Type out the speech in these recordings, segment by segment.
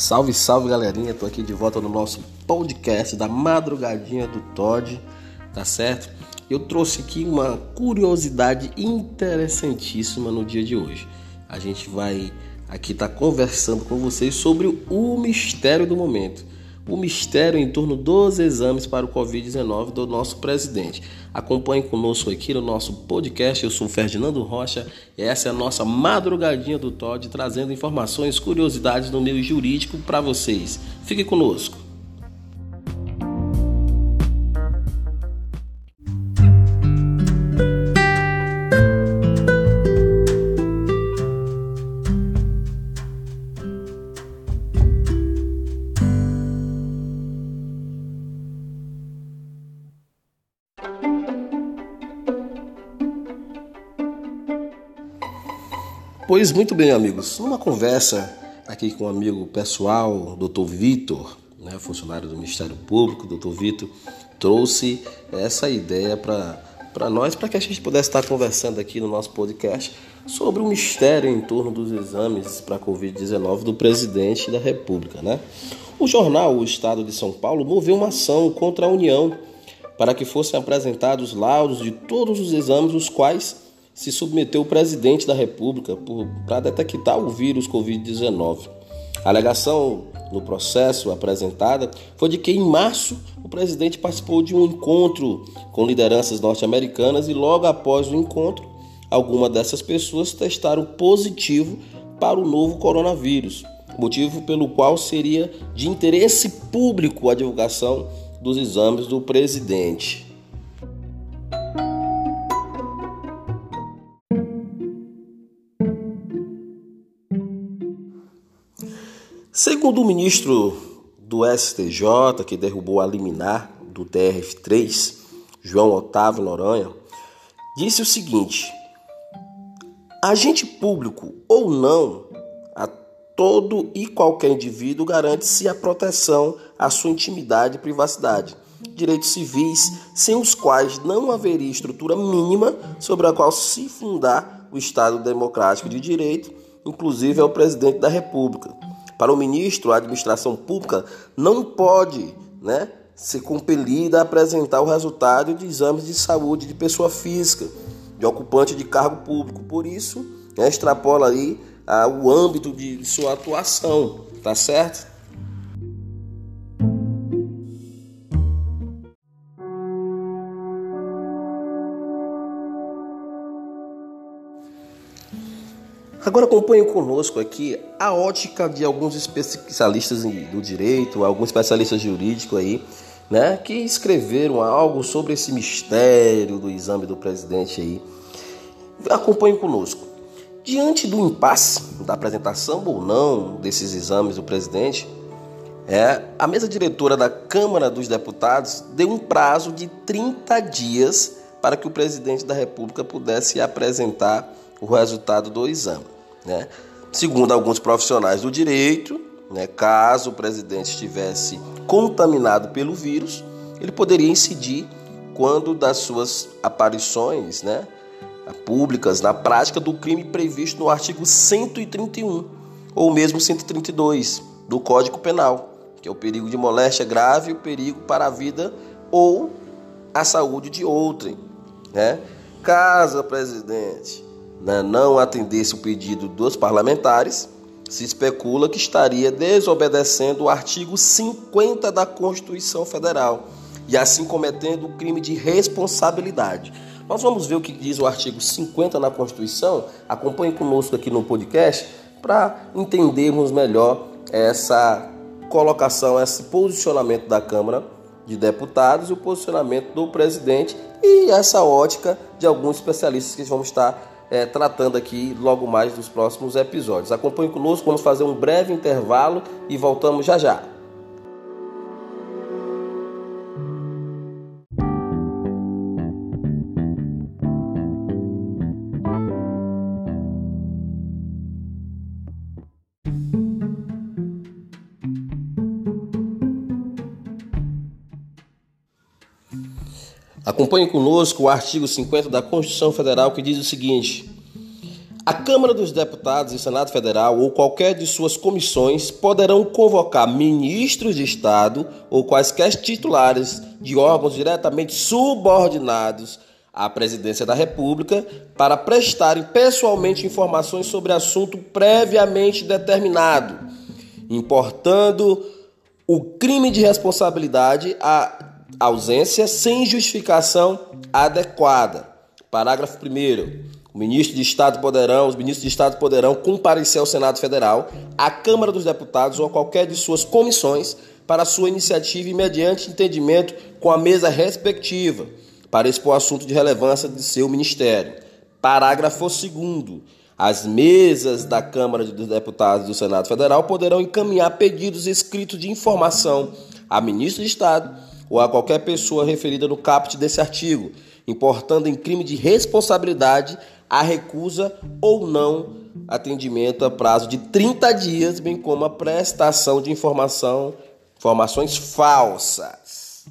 Salve, salve galerinha, tô aqui de volta no nosso podcast da madrugadinha do Todd, tá certo? Eu trouxe aqui uma curiosidade interessantíssima no dia de hoje. A gente vai aqui estar tá conversando com vocês sobre o mistério do momento o mistério em torno dos exames para o Covid-19 do nosso presidente. Acompanhe conosco aqui no nosso podcast. Eu sou Ferdinando Rocha e essa é a nossa madrugadinha do Todd, trazendo informações, curiosidades do meio jurídico para vocês. Fique conosco. Pois muito bem, amigos. Numa conversa aqui com um amigo pessoal, Dr. Vitor, né, funcionário do Ministério Público, Dr. Vitor, trouxe essa ideia para nós, para que a gente pudesse estar conversando aqui no nosso podcast sobre o mistério em torno dos exames para a Covid-19 do presidente da República. Né? O jornal O Estado de São Paulo moveu uma ação contra a União para que fossem apresentados laudos de todos os exames, os quais se submeteu o presidente da República para detectar o vírus Covid-19. A alegação no processo apresentada foi de que em março o presidente participou de um encontro com lideranças norte-americanas e logo após o encontro, algumas dessas pessoas testaram positivo para o novo coronavírus, motivo pelo qual seria de interesse público a divulgação dos exames do presidente. Segundo o ministro do STJ, que derrubou a liminar do TRF3, João Otávio Noronha, disse o seguinte: agente público ou não, a todo e qualquer indivíduo garante-se a proteção à sua intimidade e privacidade, direitos civis sem os quais não haveria estrutura mínima sobre a qual se fundar o Estado democrático de direito, inclusive ao presidente da República para o ministro, a administração pública não pode né, ser compelida a apresentar o resultado de exames de saúde de pessoa física, de ocupante de cargo público. Por isso, né, extrapola aí ah, o âmbito de sua atuação, tá certo? Agora acompanhe conosco aqui a ótica de alguns especialistas do direito, alguns especialistas jurídicos aí, né, que escreveram algo sobre esse mistério do exame do presidente aí. Acompanhe conosco. Diante do impasse da apresentação ou não desses exames do presidente, é, a mesa diretora da Câmara dos Deputados deu um prazo de 30 dias para que o presidente da República pudesse apresentar o resultado do exame. Né? Segundo alguns profissionais do direito, né, caso o presidente estivesse contaminado pelo vírus, ele poderia incidir quando das suas aparições né, públicas na prática do crime previsto no artigo 131 ou mesmo 132 do Código Penal, que é o perigo de moléstia grave e o perigo para a vida ou a saúde de outrem. Né? Caso, presidente, né, não atendesse o pedido dos parlamentares, se especula que estaria desobedecendo o artigo 50 da Constituição Federal e assim cometendo o crime de responsabilidade. Nós vamos ver o que diz o artigo 50 na Constituição. Acompanhe conosco aqui no podcast para entendermos melhor essa colocação, esse posicionamento da Câmara de Deputados e o posicionamento do presidente e essa ótica de alguns especialistas que vamos estar é, tratando aqui logo mais dos próximos episódios. Acompanhe conosco, vamos fazer um breve intervalo e voltamos já já. Acompanhe conosco o artigo 50 da Constituição Federal que diz o seguinte: A Câmara dos Deputados e Senado Federal ou qualquer de suas comissões poderão convocar ministros de Estado ou quaisquer titulares de órgãos diretamente subordinados à Presidência da República para prestarem pessoalmente informações sobre assunto previamente determinado, importando o crime de responsabilidade à ausência sem justificação adequada. Parágrafo 1 o ministro de Estado poderão, os ministros de Estado poderão comparecer ao Senado Federal, à Câmara dos Deputados ou a qualquer de suas comissões para sua iniciativa e mediante entendimento com a mesa respectiva para expor assunto de relevância de seu ministério. Parágrafo 2 as mesas da Câmara dos Deputados do Senado Federal poderão encaminhar pedidos escritos de informação a ministro de Estado ou a qualquer pessoa referida no caput desse artigo, importando em crime de responsabilidade a recusa ou não atendimento a prazo de 30 dias, bem como a prestação de informação, informações falsas.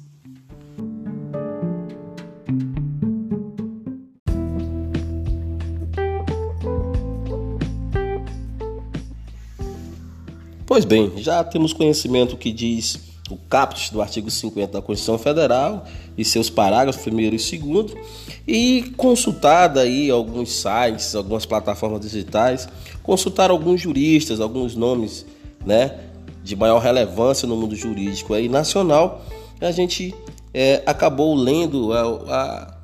Pois bem, já temos conhecimento que diz o caput do artigo 50 da Constituição Federal e seus parágrafos primeiro e segundo e consultada aí alguns sites, algumas plataformas digitais, consultar alguns juristas, alguns nomes, né, de maior relevância no mundo jurídico aí nacional, a gente é, acabou lendo a, a,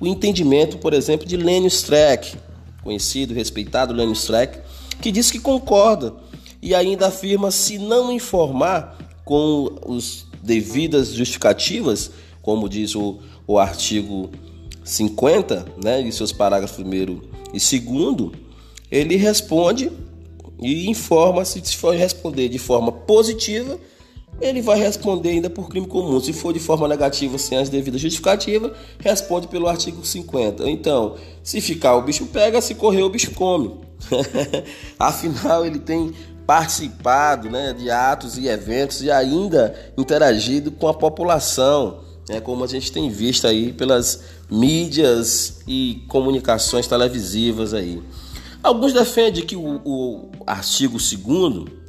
o entendimento, por exemplo, de Lênio Streck, conhecido, respeitado Lênio Streck, que diz que concorda e ainda afirma se não informar com os devidas justificativas, como diz o, o artigo 50, né, e seus parágrafos primeiro e segundo, ele responde e informa se for responder de forma positiva, ele vai responder ainda por crime comum. Se for de forma negativa, sem as devidas justificativas, responde pelo artigo 50. Então, se ficar o bicho pega, se correr o bicho come. Afinal, ele tem participado né, de atos e eventos e ainda interagido com a população, né, como a gente tem visto aí pelas mídias e comunicações televisivas aí. Alguns defendem que o, o artigo 2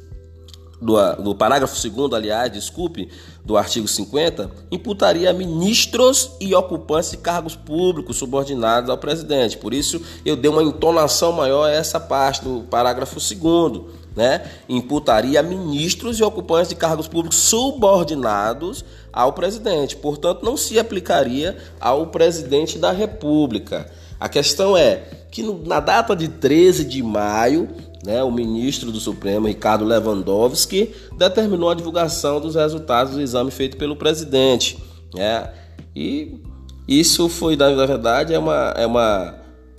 do, do parágrafo 2 aliás, desculpe, do artigo 50, imputaria ministros e ocupantes de cargos públicos subordinados ao presidente. Por isso, eu dei uma entonação maior a essa parte do parágrafo 2 né? Imputaria ministros e ocupantes de cargos públicos subordinados ao presidente. Portanto, não se aplicaria ao presidente da República. A questão é que na data de 13 de maio né, o ministro do Supremo, Ricardo Lewandowski, determinou a divulgação dos resultados do exame feito pelo presidente. Né? E isso foi, na verdade, é uma, é uma,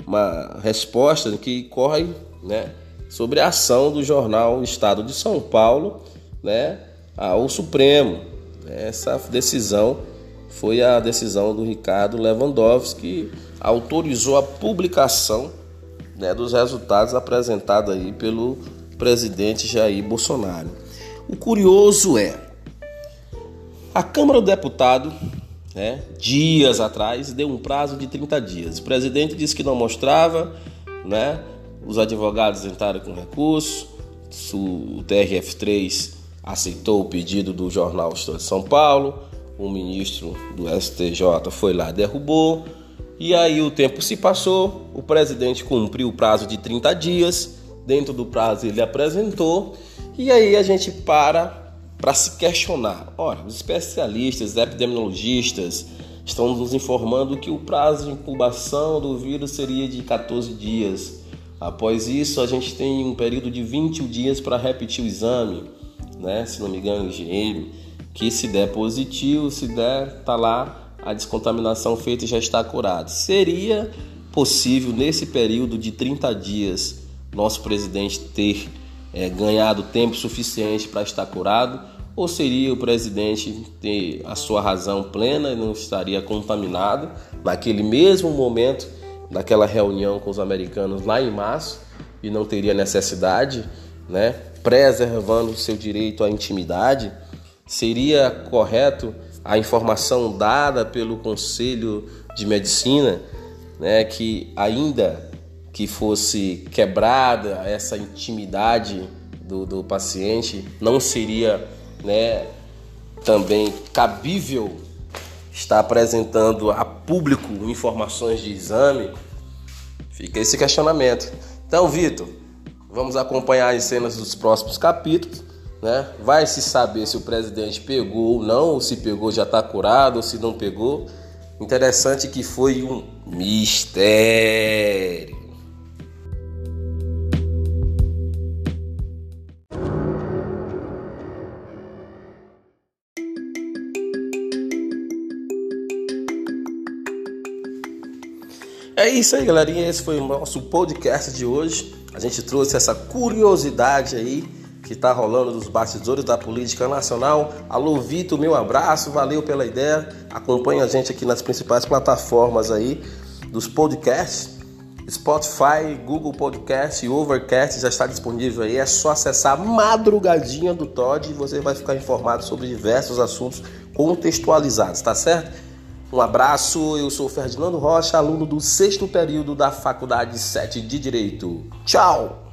uma resposta que corre né, sobre a ação do jornal Estado de São Paulo né, ao Supremo. Essa decisão foi a decisão do Ricardo Lewandowski, que autorizou a publicação né, dos resultados apresentados aí pelo presidente Jair Bolsonaro. O curioso é, a Câmara do Deputado, né, dias atrás, deu um prazo de 30 dias. O presidente disse que não mostrava, né, os advogados entraram com recurso, o TRF3 aceitou o pedido do jornal Estado de São Paulo, o ministro do STJ foi lá derrubou, e aí o tempo se passou, o presidente cumpriu o prazo de 30 dias, dentro do prazo ele apresentou, e aí a gente para para se questionar. Ora, os especialistas, epidemiologistas estão nos informando que o prazo de incubação do vírus seria de 14 dias. Após isso, a gente tem um período de 21 dias para repetir o exame, né? Se não me engano, engenheiro, que se der positivo, se der, tá lá a descontaminação feita já está curada. Seria possível, nesse período de 30 dias, nosso presidente ter é, ganhado tempo suficiente para estar curado? Ou seria o presidente ter a sua razão plena e não estaria contaminado naquele mesmo momento, naquela reunião com os americanos lá em março, e não teria necessidade, né, preservando o seu direito à intimidade? Seria correto a informação dada pelo Conselho de Medicina, né, que ainda que fosse quebrada essa intimidade do, do paciente, não seria né, também cabível estar apresentando a público informações de exame? Fica esse questionamento. Então, Vitor, vamos acompanhar as cenas dos próximos capítulos. Né? Vai se saber se o presidente pegou ou não, ou se pegou já está curado, ou se não pegou. Interessante que foi um mistério. É isso aí, galerinha. Esse foi o nosso podcast de hoje. A gente trouxe essa curiosidade aí que está rolando dos bastidores da política nacional. Alô, Vitor, meu abraço, valeu pela ideia. Acompanhe a gente aqui nas principais plataformas aí dos podcasts. Spotify, Google Podcast e Overcast já está disponível aí. É só acessar a madrugadinha do Todd e você vai ficar informado sobre diversos assuntos contextualizados, tá certo? Um abraço, eu sou Ferdinando Rocha, aluno do sexto período da Faculdade 7 de Direito. Tchau!